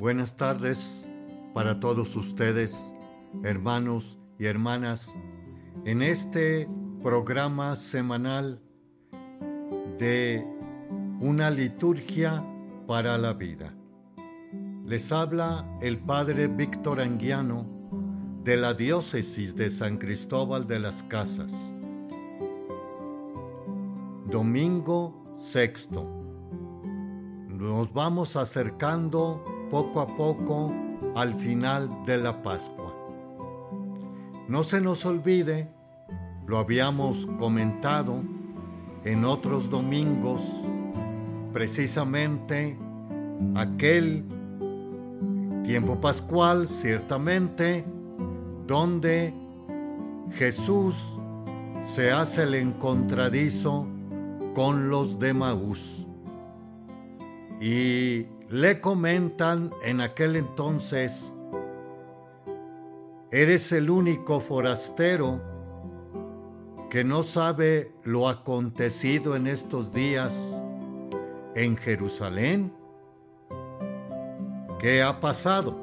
Buenas tardes para todos ustedes, hermanos y hermanas, en este programa semanal de una liturgia para la vida. Les habla el Padre Víctor Anguiano de la Diócesis de San Cristóbal de las Casas. Domingo sexto. Nos vamos acercando poco a poco al final de la Pascua. No se nos olvide, lo habíamos comentado en otros domingos, precisamente aquel tiempo pascual, ciertamente, donde Jesús se hace el encontradizo con los de Maús. Y le comentan en aquel entonces, eres el único forastero que no sabe lo acontecido en estos días en Jerusalén. ¿Qué ha pasado?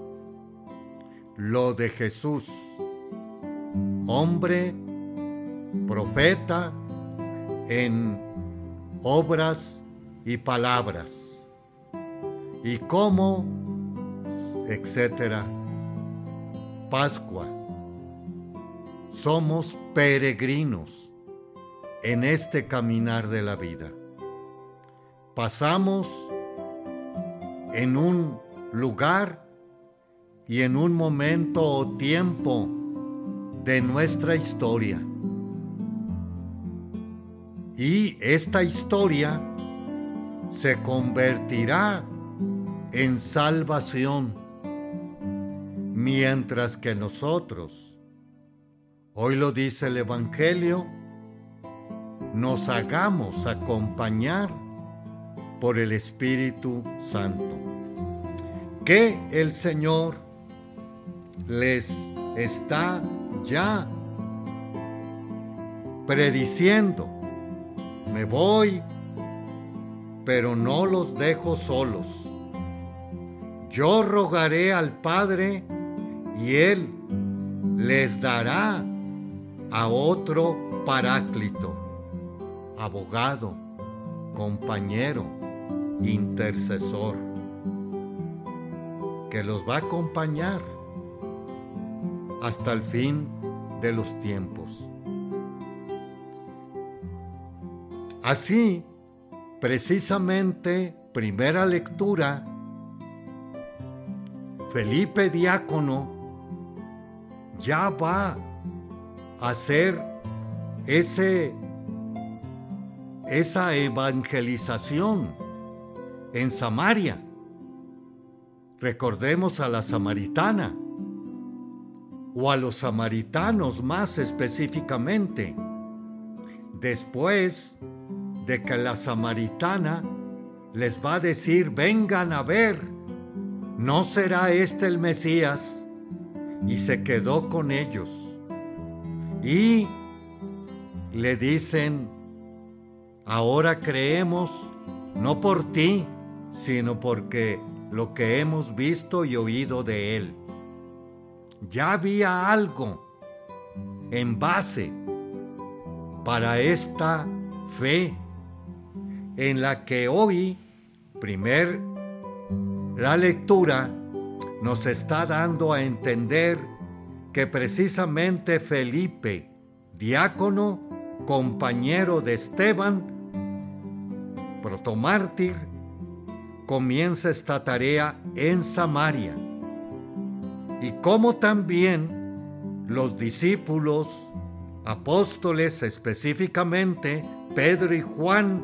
Lo de Jesús, hombre, profeta, en obras y palabras y cómo, etcétera. Pascua. Somos peregrinos en este caminar de la vida. Pasamos en un lugar y en un momento o tiempo de nuestra historia. Y esta historia se convertirá en salvación, mientras que nosotros, hoy lo dice el Evangelio, nos hagamos acompañar por el Espíritu Santo. Que el Señor les está ya prediciendo, me voy, pero no los dejo solos yo rogaré al Padre y Él les dará a otro paráclito, abogado, compañero, intercesor, que los va a acompañar hasta el fin de los tiempos. Así, precisamente, primera lectura, Felipe Diácono ya va a hacer ese, esa evangelización en Samaria. Recordemos a la samaritana o a los samaritanos más específicamente. Después de que la samaritana les va a decir, vengan a ver ¿no será este el Mesías? Y se quedó con ellos. Y le dicen, ahora creemos, no por ti, sino porque lo que hemos visto y oído de Él. Ya había algo en base para esta fe en la que hoy, primer la lectura nos está dando a entender que precisamente Felipe, diácono, compañero de Esteban, protomártir, comienza esta tarea en Samaria. Y como también los discípulos, apóstoles específicamente, Pedro y Juan,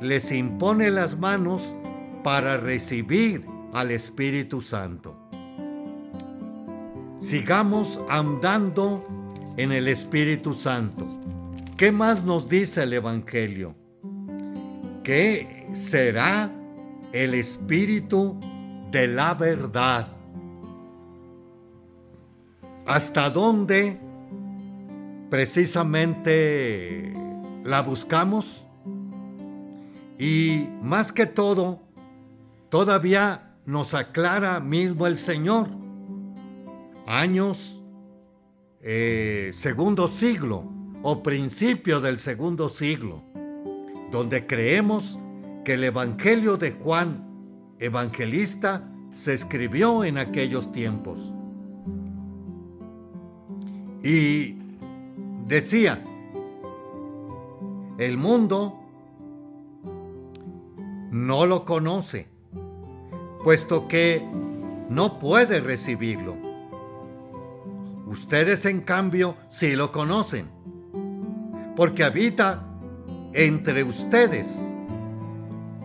les impone las manos para recibir al Espíritu Santo. Sigamos andando en el Espíritu Santo. ¿Qué más nos dice el Evangelio? Que será el Espíritu de la verdad. ¿Hasta dónde precisamente la buscamos? Y más que todo, Todavía nos aclara mismo el Señor. Años, eh, segundo siglo o principio del segundo siglo, donde creemos que el Evangelio de Juan, evangelista, se escribió en aquellos tiempos. Y decía, el mundo no lo conoce, puesto que no puede recibirlo. Ustedes en cambio sí lo conocen, porque habita entre ustedes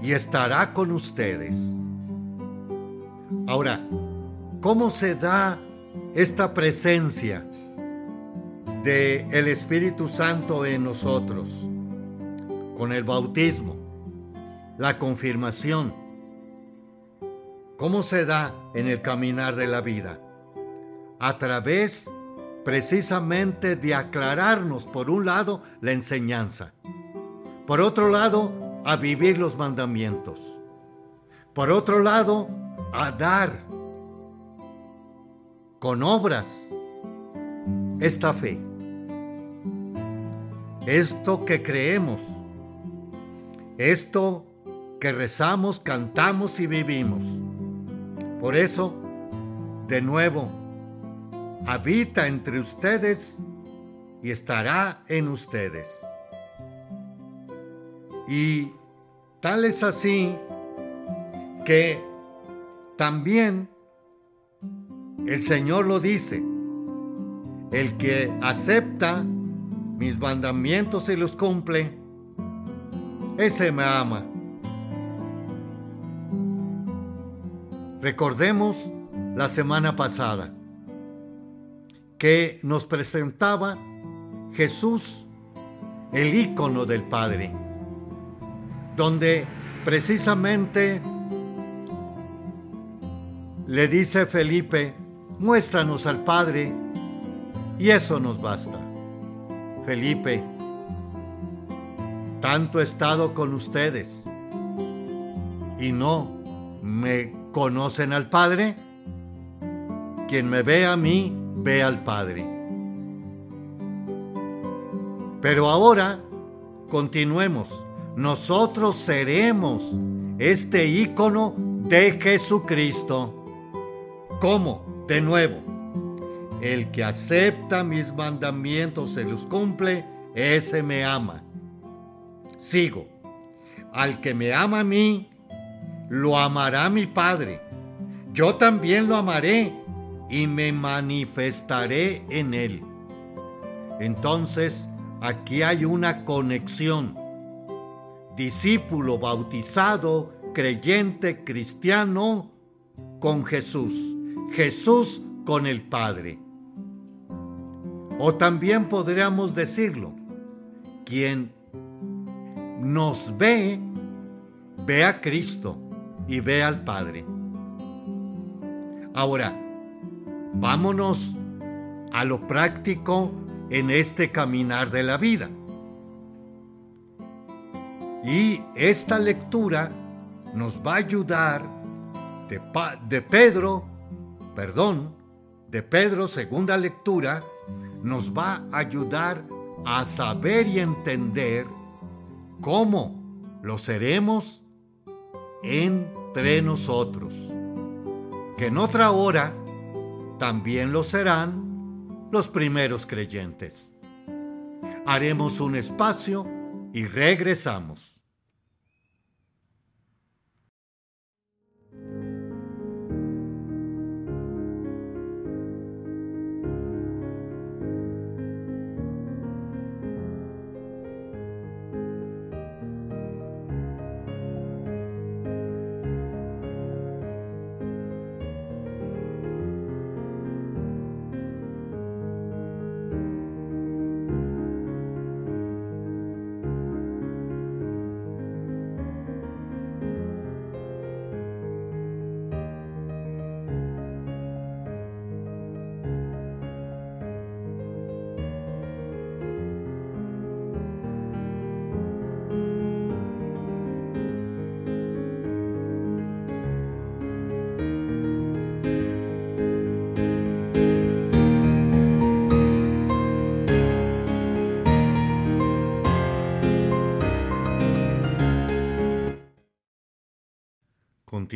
y estará con ustedes. Ahora, ¿cómo se da esta presencia de el Espíritu Santo en nosotros? Con el bautismo, la confirmación. ¿Cómo se da en el caminar de la vida? A través precisamente de aclararnos, por un lado, la enseñanza. Por otro lado, a vivir los mandamientos. Por otro lado, a dar con obras esta fe. Esto que creemos, esto que rezamos, cantamos y vivimos. Por eso, de nuevo, habita entre ustedes y estará en ustedes. Y tal es así que también el Señor lo dice, el que acepta mis mandamientos y los cumple, ese me ama. Recordemos la semana pasada que nos presentaba Jesús, el ícono del Padre, donde precisamente le dice Felipe, muéstranos al Padre y eso nos basta. Felipe, tanto he estado con ustedes y no me conocen al Padre. Quien me ve a mí, ve al Padre. Pero ahora, continuemos. Nosotros seremos este ícono de Jesucristo. ¿Cómo? De nuevo, el que acepta mis mandamientos y los cumple, ese me ama. Sigo. Al que me ama a mí, lo amará mi Padre. Yo también lo amaré y me manifestaré en él. Entonces, aquí hay una conexión. Discípulo bautizado, creyente, cristiano, con Jesús. Jesús con el Padre. O también podríamos decirlo, quien nos ve, ve a Cristo y ve al Padre. Ahora, vámonos a lo práctico en este caminar de la vida. Y esta lectura nos va a ayudar de, de Pedro perdón de Pedro, segunda lectura, nos va a ayudar a saber y entender cómo lo seremos entre nosotros. Que en otra hora también lo serán los primeros creyentes. Haremos un espacio y regresamos.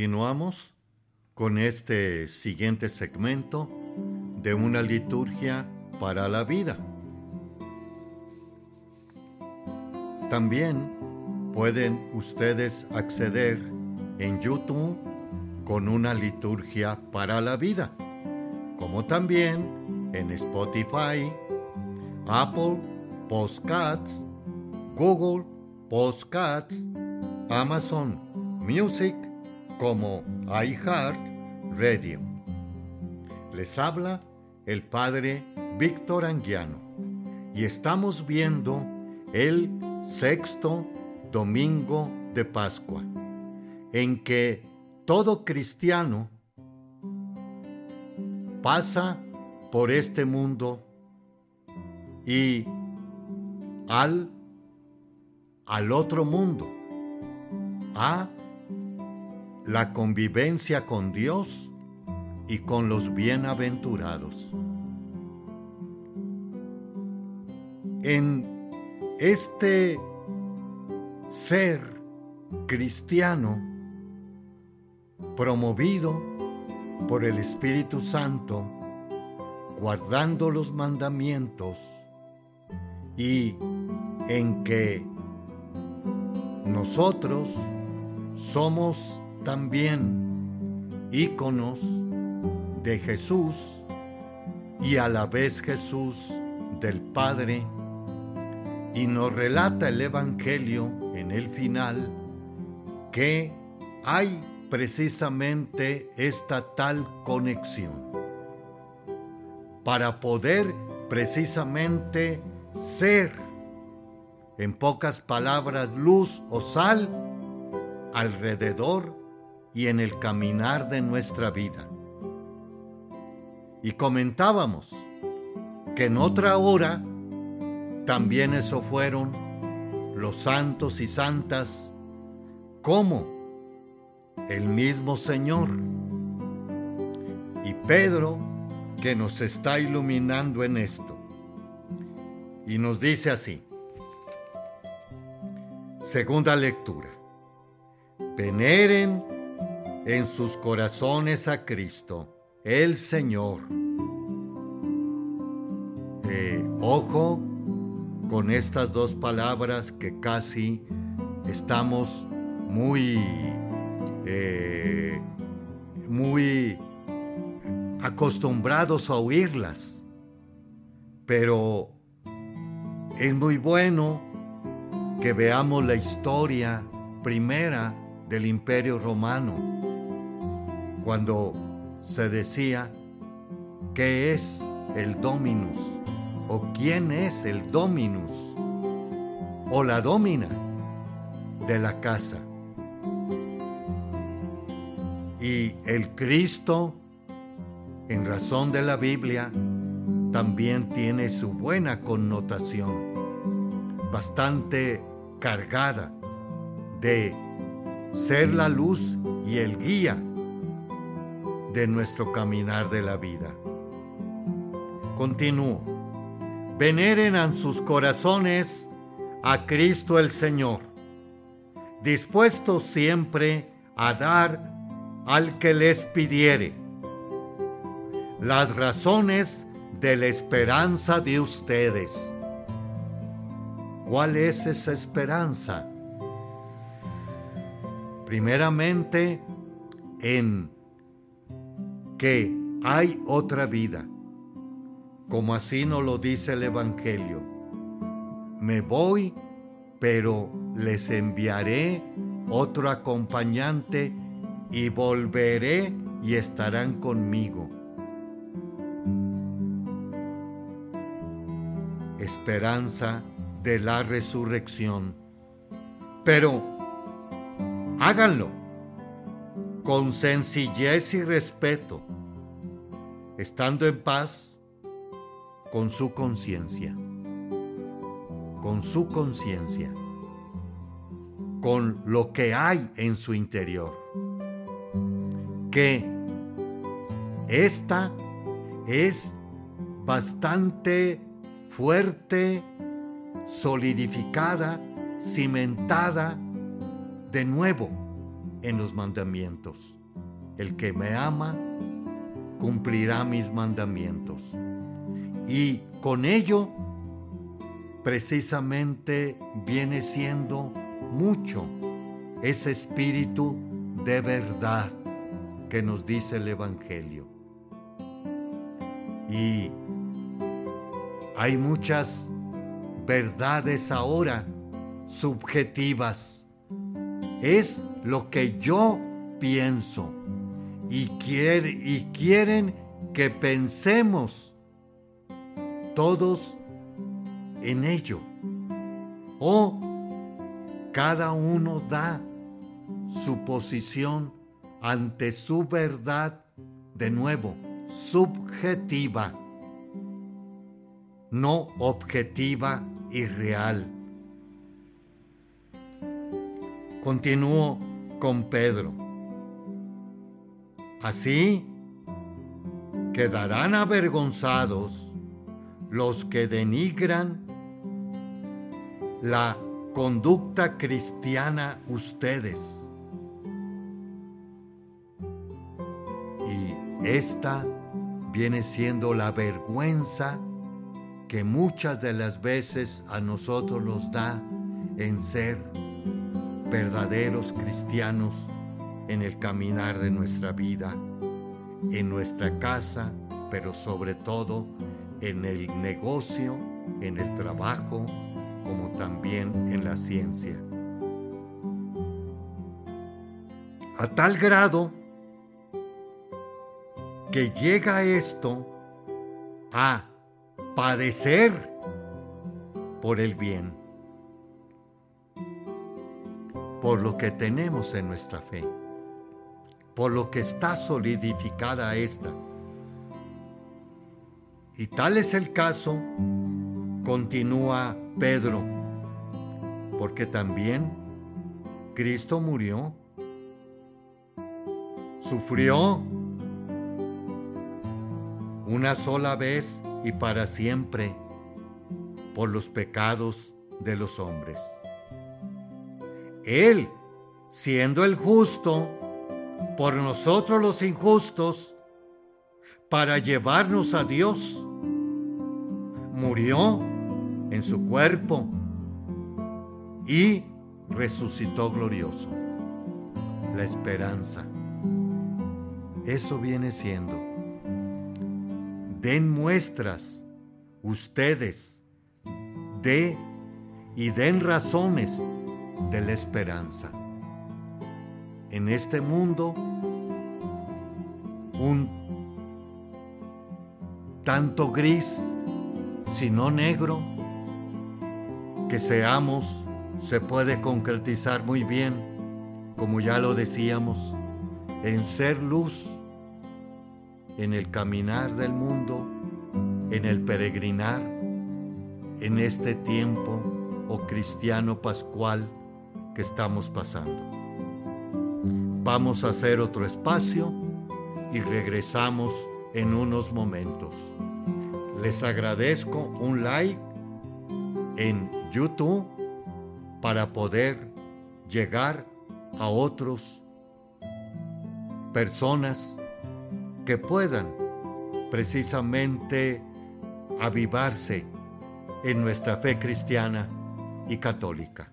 Continuamos con este siguiente segmento de una liturgia para la vida. También pueden ustedes acceder en YouTube con una liturgia para la vida, como también en Spotify, Apple Postcats, Google Postcats, Amazon Music como iHeart Radio. Les habla el padre Víctor Anguiano y estamos viendo el sexto domingo de Pascua, en que todo cristiano pasa por este mundo y al, al otro mundo, a la convivencia con Dios y con los bienaventurados. En este ser cristiano promovido por el Espíritu Santo, guardando los mandamientos y en que nosotros somos también íconos de Jesús y a la vez Jesús del Padre. Y nos relata el Evangelio en el final que hay precisamente esta tal conexión. Para poder precisamente ser, en pocas palabras, luz o sal alrededor y en el caminar de nuestra vida. Y comentábamos que en otra hora también eso fueron los santos y santas como el mismo Señor. Y Pedro que nos está iluminando en esto. Y nos dice así. Segunda lectura. Veneren en sus corazones a Cristo, el Señor. Eh, ojo con estas dos palabras que casi estamos muy, eh, muy acostumbrados a oírlas, pero es muy bueno que veamos la historia primera del imperio romano, cuando se decía qué es el dominus o quién es el dominus o la domina de la casa. Y el Cristo, en razón de la Biblia, también tiene su buena connotación, bastante cargada de ser la luz y el guía de nuestro caminar de la vida. Continúo. Veneren en sus corazones a Cristo el Señor, dispuestos siempre a dar al que les pidiere las razones de la esperanza de ustedes. ¿Cuál es esa esperanza? Primeramente, en que hay otra vida, como así nos lo dice el Evangelio. Me voy, pero les enviaré otro acompañante y volveré y estarán conmigo. Esperanza de la resurrección. Pero háganlo con sencillez y respeto, estando en paz con su conciencia, con su conciencia, con lo que hay en su interior. Que esta es bastante fuerte, solidificada, cimentada de nuevo en los mandamientos. El que me ama cumplirá mis mandamientos. Y con ello, precisamente viene siendo mucho ese espíritu de verdad que nos dice el Evangelio. Y hay muchas verdades ahora subjetivas. Es lo que yo pienso y, y quieren que pensemos todos en ello. O cada uno da su posición ante su verdad, de nuevo, subjetiva, no objetiva y real. Continúo con Pedro. Así quedarán avergonzados los que denigran la conducta cristiana ustedes. Y esta viene siendo la vergüenza que muchas de las veces a nosotros nos da en ser verdaderos cristianos en el caminar de nuestra vida, en nuestra casa, pero sobre todo en el negocio, en el trabajo, como también en la ciencia. A tal grado que llega esto a padecer por el bien, por lo que tenemos en nuestra fe por lo que está solidificada esta. Y tal es el caso, continúa Pedro, porque también Cristo murió, sufrió una sola vez y para siempre por los pecados de los hombres. Él, siendo el justo, por nosotros los injustos para llevarnos a Dios. Murió en su cuerpo y resucitó glorioso. La esperanza. Eso viene siendo. Den muestras ustedes de y den razones de la esperanza en este mundo un tanto gris, sino negro, que seamos, se puede concretizar muy bien, como ya lo decíamos, en ser luz, en el caminar del mundo, en el peregrinar, en este tiempo, o cristiano pascual, que estamos pasando. Vamos a hacer otro espacio y regresamos en unos momentos. Les agradezco un like en YouTube para poder llegar a otros personas que puedan precisamente avivarse en nuestra fe cristiana y católica.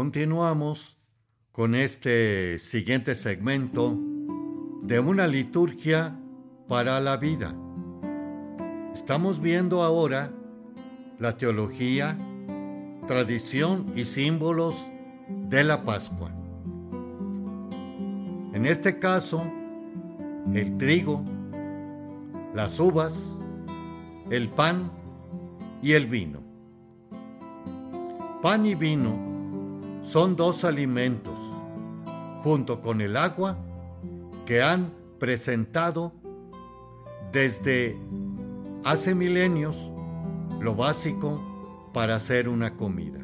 Continuamos con este siguiente segmento de una liturgia para la vida. Estamos viendo ahora la teología, tradición y símbolos de la Pascua. En este caso, el trigo, las uvas, el pan y el vino. Pan y vino son dos alimentos, junto con el agua, que han presentado desde hace milenios lo básico para hacer una comida.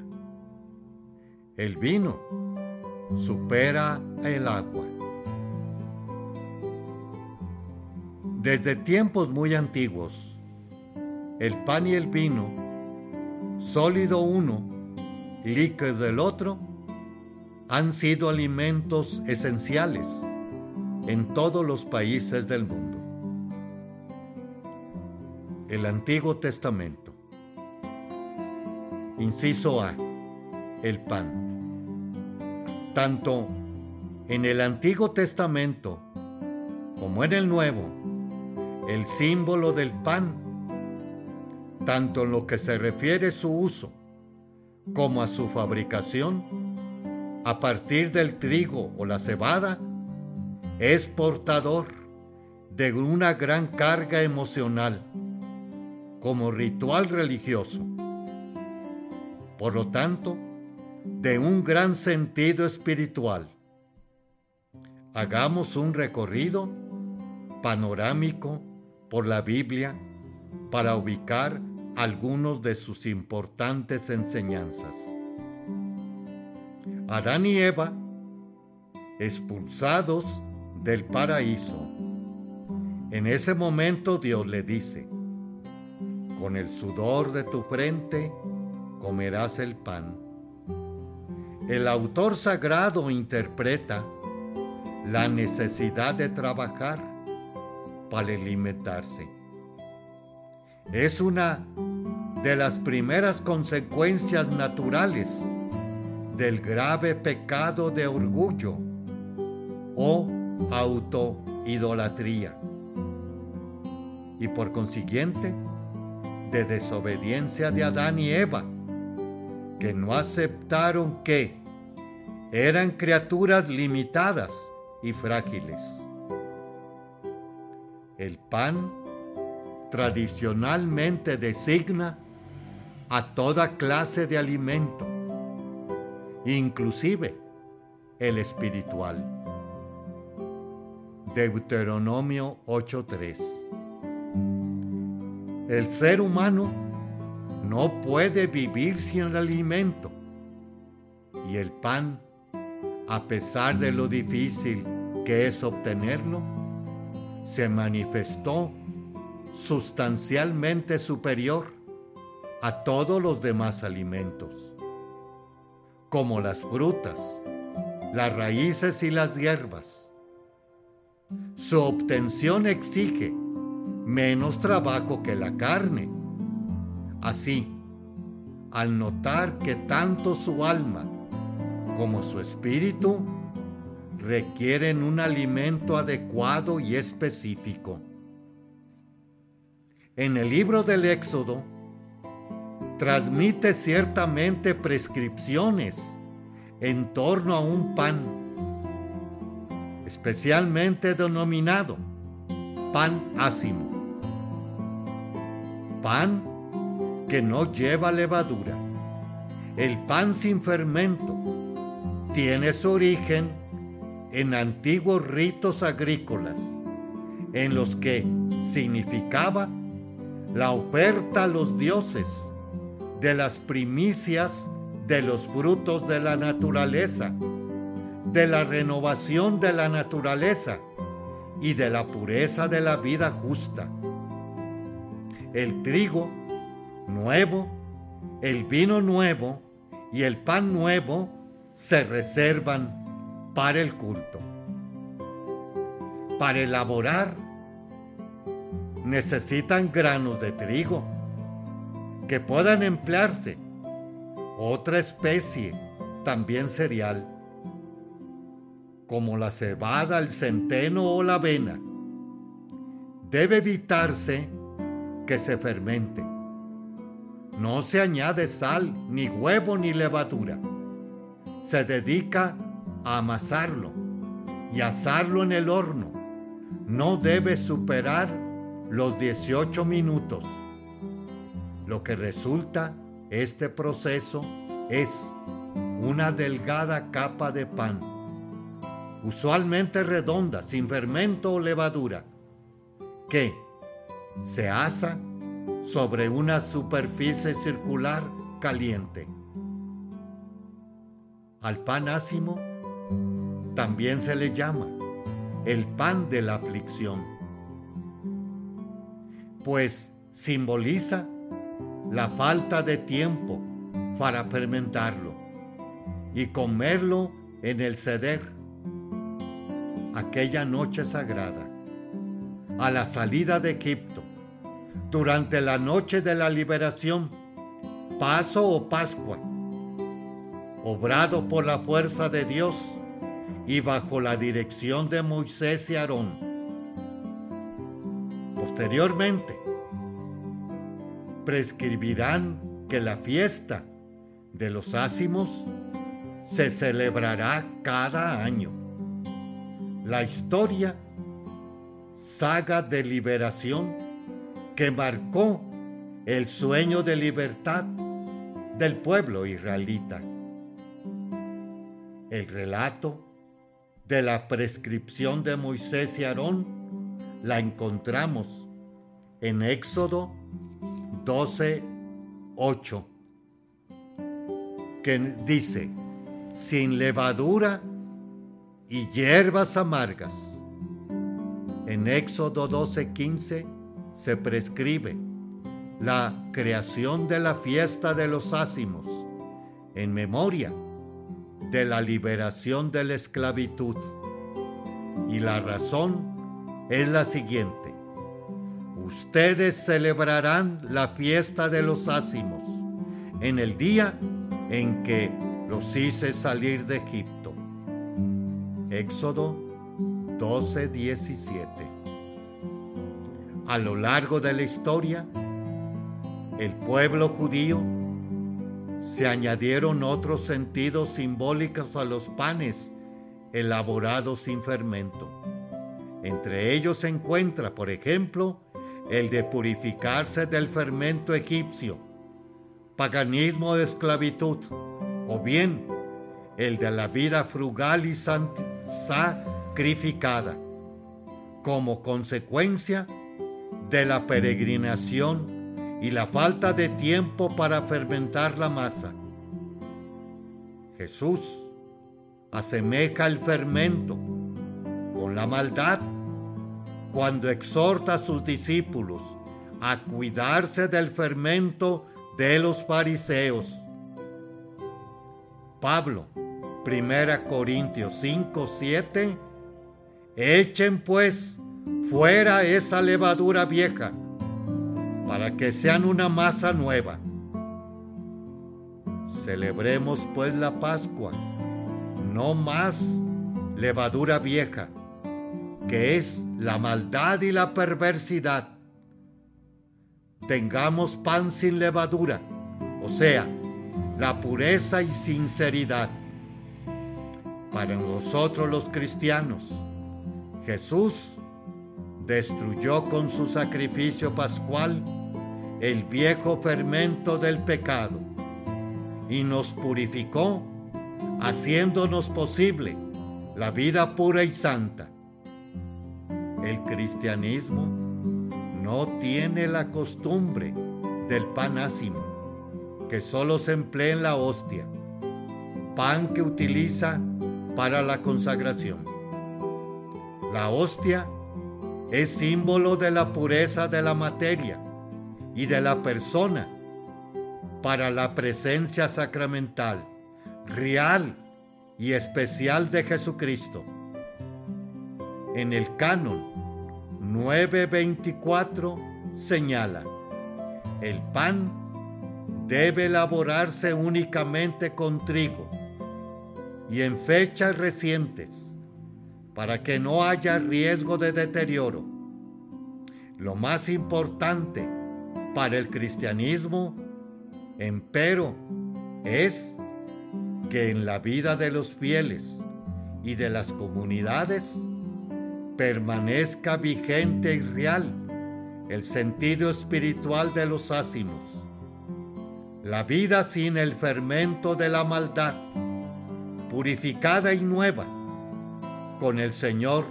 El vino supera el agua. Desde tiempos muy antiguos, el pan y el vino, sólido uno, líquido del otro, han sido alimentos esenciales en todos los países del mundo. El Antiguo Testamento. Inciso A. El pan. Tanto en el Antiguo Testamento como en el Nuevo, el símbolo del pan, tanto en lo que se refiere su uso como a su fabricación, a partir del trigo o la cebada, es portador de una gran carga emocional como ritual religioso. Por lo tanto, de un gran sentido espiritual. Hagamos un recorrido panorámico por la Biblia para ubicar algunos de sus importantes enseñanzas. Adán y Eva, expulsados del paraíso. En ese momento Dios le dice, con el sudor de tu frente comerás el pan. El autor sagrado interpreta la necesidad de trabajar para alimentarse. Es una de las primeras consecuencias naturales del grave pecado de orgullo o autoidolatría. Y por consiguiente, de desobediencia de Adán y Eva, que no aceptaron que eran criaturas limitadas y frágiles. El pan tradicionalmente designa a toda clase de alimento, inclusive el espiritual. Deuteronomio 8:3 el ser humano no puede vivir sin el alimento. Y el pan, a pesar de lo difícil que es obtenerlo, se manifestó sustancialmente superior a todos los demás alimentos, como las frutas, las raíces y las hierbas. Su obtención exige menos trabajo que la carne. Así, al notar que tanto su alma como su espíritu requieren un alimento adecuado y específico. En el libro del Éxodo, transmite ciertamente prescripciones en torno a un pan, especialmente denominado pan ácimo pan que no lleva levadura. El pan sin fermento tiene su origen en antiguos ritos agrícolas, en los que significaba la oferta a los dioses de las primicias de los frutos de la naturaleza, de la renovación de la naturaleza y de la pureza de la vida justa el trigo nuevo, el vino nuevo y el pan nuevo se reservan para el culto. Para elaborar necesitan granos de trigo que puedan emplearse otra especie también cereal, como la cebada, el centeno o la avena. Debe evitarse que se fermente. No se añade sal, ni huevo, ni levadura. Se dedica a amasarlo y asarlo en el horno. No debe superar los 18 minutos. Lo que resulta este proceso es una delgada capa de pan, usualmente redonda, sin fermento o levadura, que se asa sobre una superficie circular caliente. Al pan ácimo también se le llama el pan de la aflicción, pues simboliza la falta de tiempo para fermentarlo y comerlo en el ceder aquella noche sagrada, a la salida de Egipto, durante la noche de la liberación, Paso o Pascua, obrado por la fuerza de Dios y bajo la dirección de Moisés y Aarón. Posteriormente, prescribirán que la fiesta de los ácimos se celebrará cada año. La historia, saga de liberación que marcó el sueño de libertad del pueblo israelita. El relato de la prescripción de Moisés y Aarón la encontramos en Éxodo 12, 8, que dice, sin levadura y hierbas amargas. En Éxodo 12, 15 se prescribe la creación de la fiesta de los ácimos en memoria de la liberación de la esclavitud. Y la razón es la siguiente ustedes celebrarán la fiesta de los ácimos en el día en que los hice salir de Egipto. Éxodo 12, 17. A lo largo de la historia, el pueblo judío se añadieron otros sentidos simbólicos a los panes elaborados sin fermento. Entre ellos se encuentra, por ejemplo, el de purificarse del fermento egipcio, paganismo de esclavitud, o bien el de la vida frugal y sacrificada, como consecuencia de la peregrinación y la falta de tiempo para fermentar la masa. Jesús asemeja el fermento con la maldad cuando exhorta a sus discípulos a cuidarse del fermento de los fariseos. Pablo, 1 Corintios 5, 7, echen pues fuera esa levadura vieja para que sean una masa nueva. Celebremos pues la Pascua, no más levadura vieja, que es la maldad y la perversidad. Tengamos pan sin levadura, o sea, la pureza y sinceridad. Para nosotros los cristianos, Jesús destruyó con su sacrificio pascual el viejo fermento del pecado y nos purificó, haciéndonos posible la vida pura y santa. El cristianismo no tiene la costumbre del pan ácimo, que solo se emplea en la hostia, pan que utiliza para la consagración. La hostia es símbolo de la pureza de la materia y de la persona para la presencia sacramental, real y especial de Jesucristo. En el canon 924 señala, el pan debe elaborarse únicamente con trigo, y en fechas recientes para que no haya riesgo de deterioro. Lo más importante para el cristianismo, empero, es que en la vida de los fieles y de las comunidades permanezca vigente y real el sentido espiritual de los ácimos, la vida sin el fermento de la maldad, purificada y nueva, con el Señor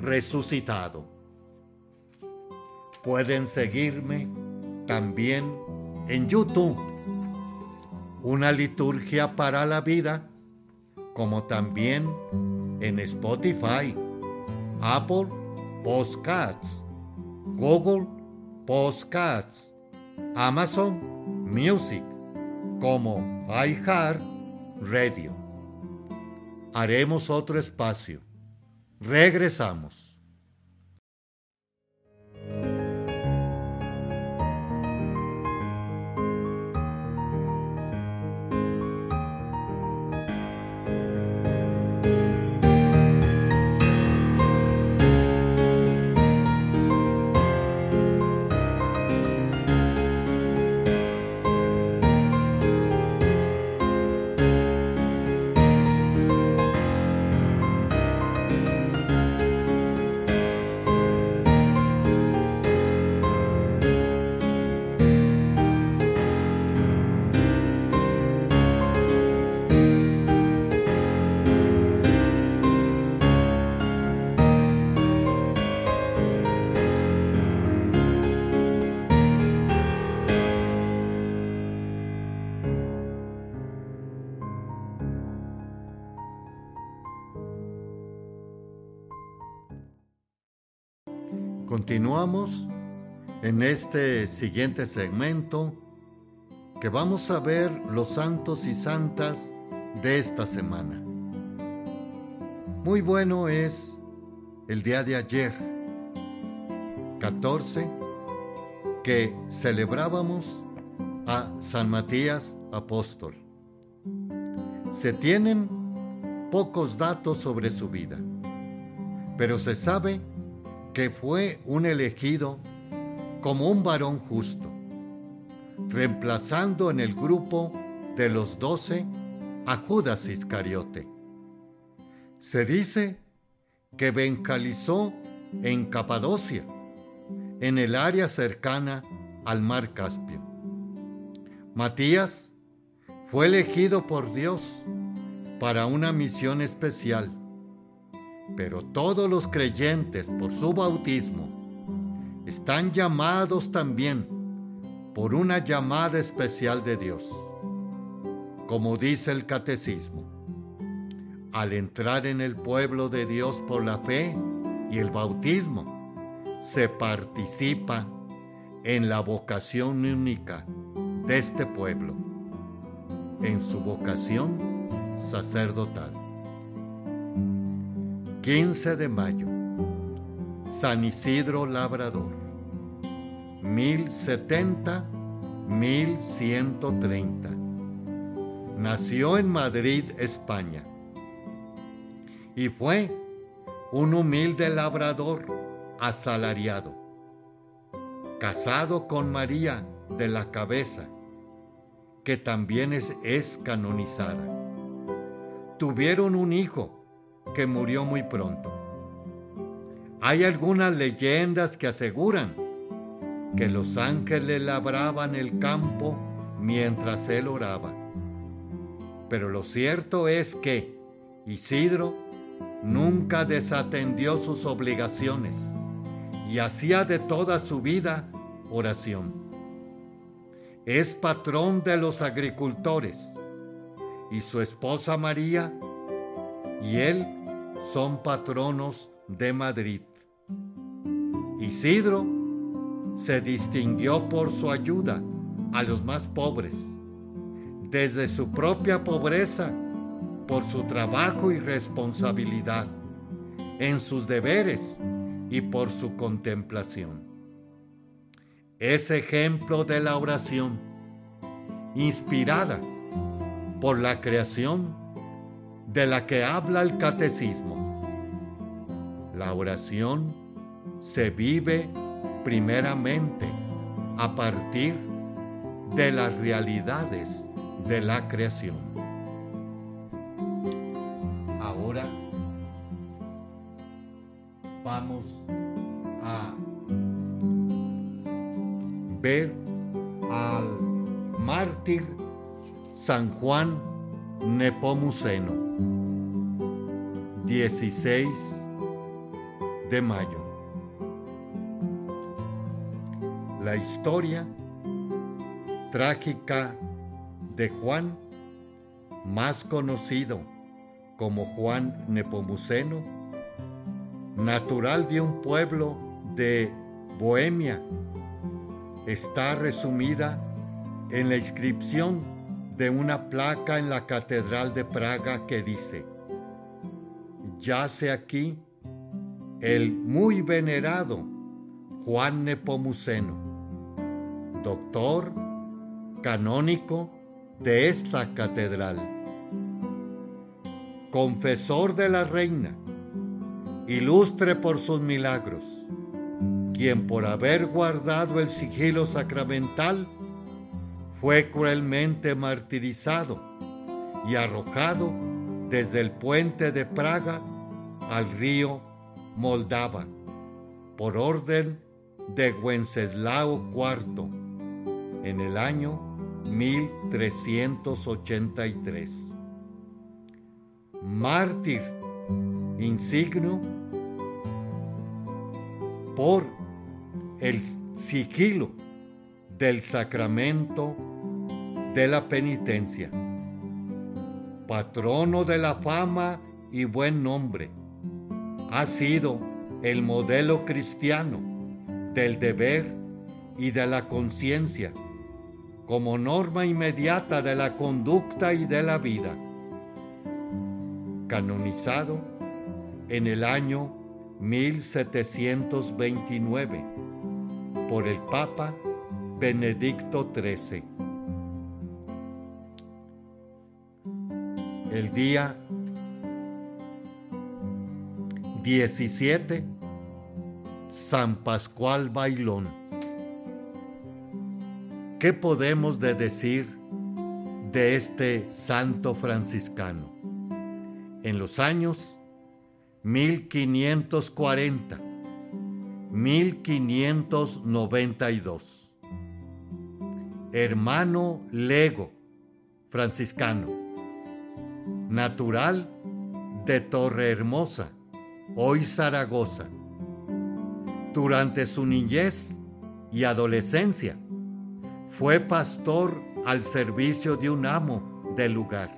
resucitado. Pueden seguirme también en YouTube, una liturgia para la vida, como también en Spotify, Apple Podcasts, Google Podcasts, Amazon Music, como iHeart Radio. Haremos otro espacio Regresamos. En este siguiente segmento que vamos a ver los santos y santas de esta semana. Muy bueno es el día de ayer, 14, que celebrábamos a San Matías Apóstol. Se tienen pocos datos sobre su vida, pero se sabe que fue un elegido como un varón justo, reemplazando en el grupo de los doce a Judas Iscariote. Se dice que bencalizó en Capadocia, en el área cercana al mar Caspio. Matías fue elegido por Dios para una misión especial pero todos los creyentes por su bautismo están llamados también por una llamada especial de Dios. Como dice el catecismo, al entrar en el pueblo de Dios por la fe y el bautismo, se participa en la vocación única de este pueblo, en su vocación sacerdotal. 15 de mayo, San Isidro Labrador, 1070-1130. Nació en Madrid, España, y fue un humilde labrador asalariado, casado con María de la Cabeza, que también es, es canonizada. Tuvieron un hijo, que murió muy pronto. Hay algunas leyendas que aseguran que los ángeles labraban el campo mientras él oraba. Pero lo cierto es que Isidro nunca desatendió sus obligaciones y hacía de toda su vida oración. Es patrón de los agricultores y su esposa María y él son patronos de Madrid. Isidro se distinguió por su ayuda a los más pobres, desde su propia pobreza, por su trabajo y responsabilidad en sus deberes y por su contemplación. Es ejemplo de la oración, inspirada por la creación de la que habla el catecismo. La oración se vive primeramente a partir de las realidades de la creación. Ahora vamos a ver al mártir San Juan Nepomuceno, 16 de mayo. La historia trágica de Juan, más conocido como Juan Nepomuceno, natural de un pueblo de Bohemia, está resumida en la inscripción de una placa en la Catedral de Praga que dice, yace aquí el muy venerado Juan Nepomuceno, doctor canónico de esta catedral, confesor de la reina, ilustre por sus milagros, quien por haber guardado el sigilo sacramental fue cruelmente martirizado y arrojado desde el puente de Praga al río Moldava por orden de Wenceslao IV en el año 1383. Mártir insigno por el sigilo del sacramento de la penitencia, patrono de la fama y buen nombre, ha sido el modelo cristiano del deber y de la conciencia como norma inmediata de la conducta y de la vida. Canonizado en el año 1729 por el Papa Benedicto XIII. El día 17, San Pascual Bailón. ¿Qué podemos de decir de este santo franciscano? En los años 1540, 1592, hermano lego franciscano, natural de Torre Hermosa, hoy Zaragoza. Durante su niñez y adolescencia, fue pastor al servicio de un amo del lugar.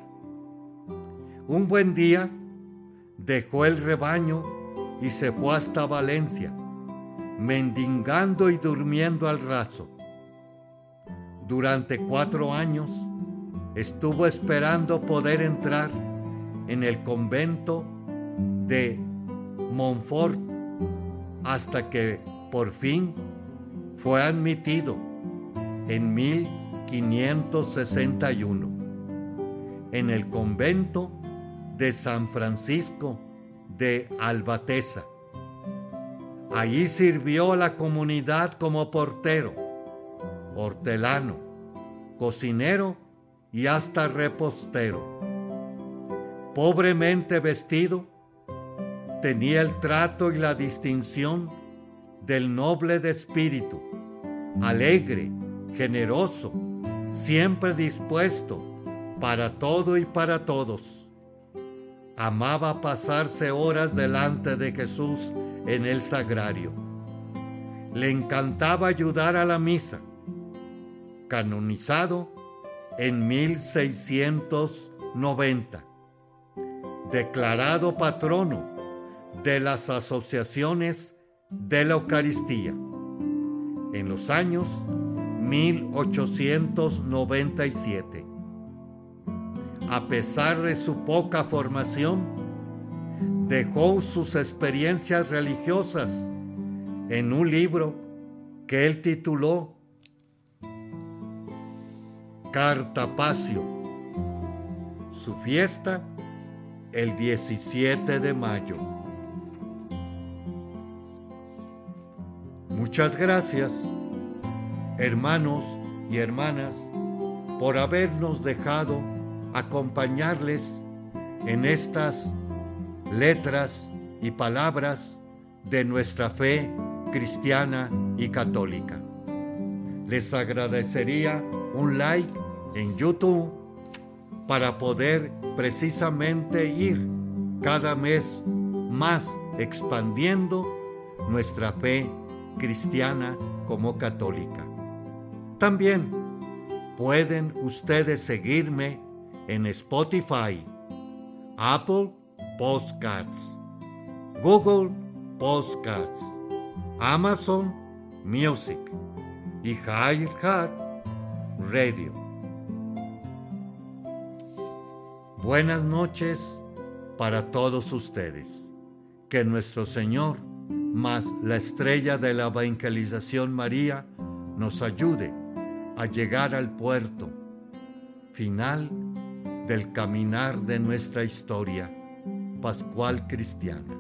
Un buen día dejó el rebaño y se fue hasta Valencia, mendigando y durmiendo al raso. Durante cuatro años estuvo esperando poder entrar en el convento de Montfort hasta que por fin fue admitido en 1561 en el convento de San Francisco de Albateza. Allí sirvió a la comunidad como portero, hortelano, cocinero y hasta repostero. Pobremente vestido, tenía el trato y la distinción del noble de espíritu, alegre, generoso, siempre dispuesto para todo y para todos. Amaba pasarse horas delante de Jesús en el sagrario. Le encantaba ayudar a la misa. Canonizado en 1690. Declarado patrono de las asociaciones de la Eucaristía. En los años 1897. A pesar de su poca formación, dejó sus experiencias religiosas en un libro que él tituló Cartapacio. Su fiesta el 17 de mayo. Muchas gracias, hermanos y hermanas, por habernos dejado acompañarles en estas letras y palabras de nuestra fe cristiana y católica. Les agradecería un like en YouTube para poder precisamente ir cada mes más expandiendo nuestra fe cristiana como católica. También pueden ustedes seguirme en Spotify, Apple Podcasts, Google Podcasts, Amazon Music y Heart Radio. Buenas noches para todos ustedes. Que nuestro Señor, más la estrella de la evangelización María, nos ayude a llegar al puerto final del caminar de nuestra historia pascual cristiana.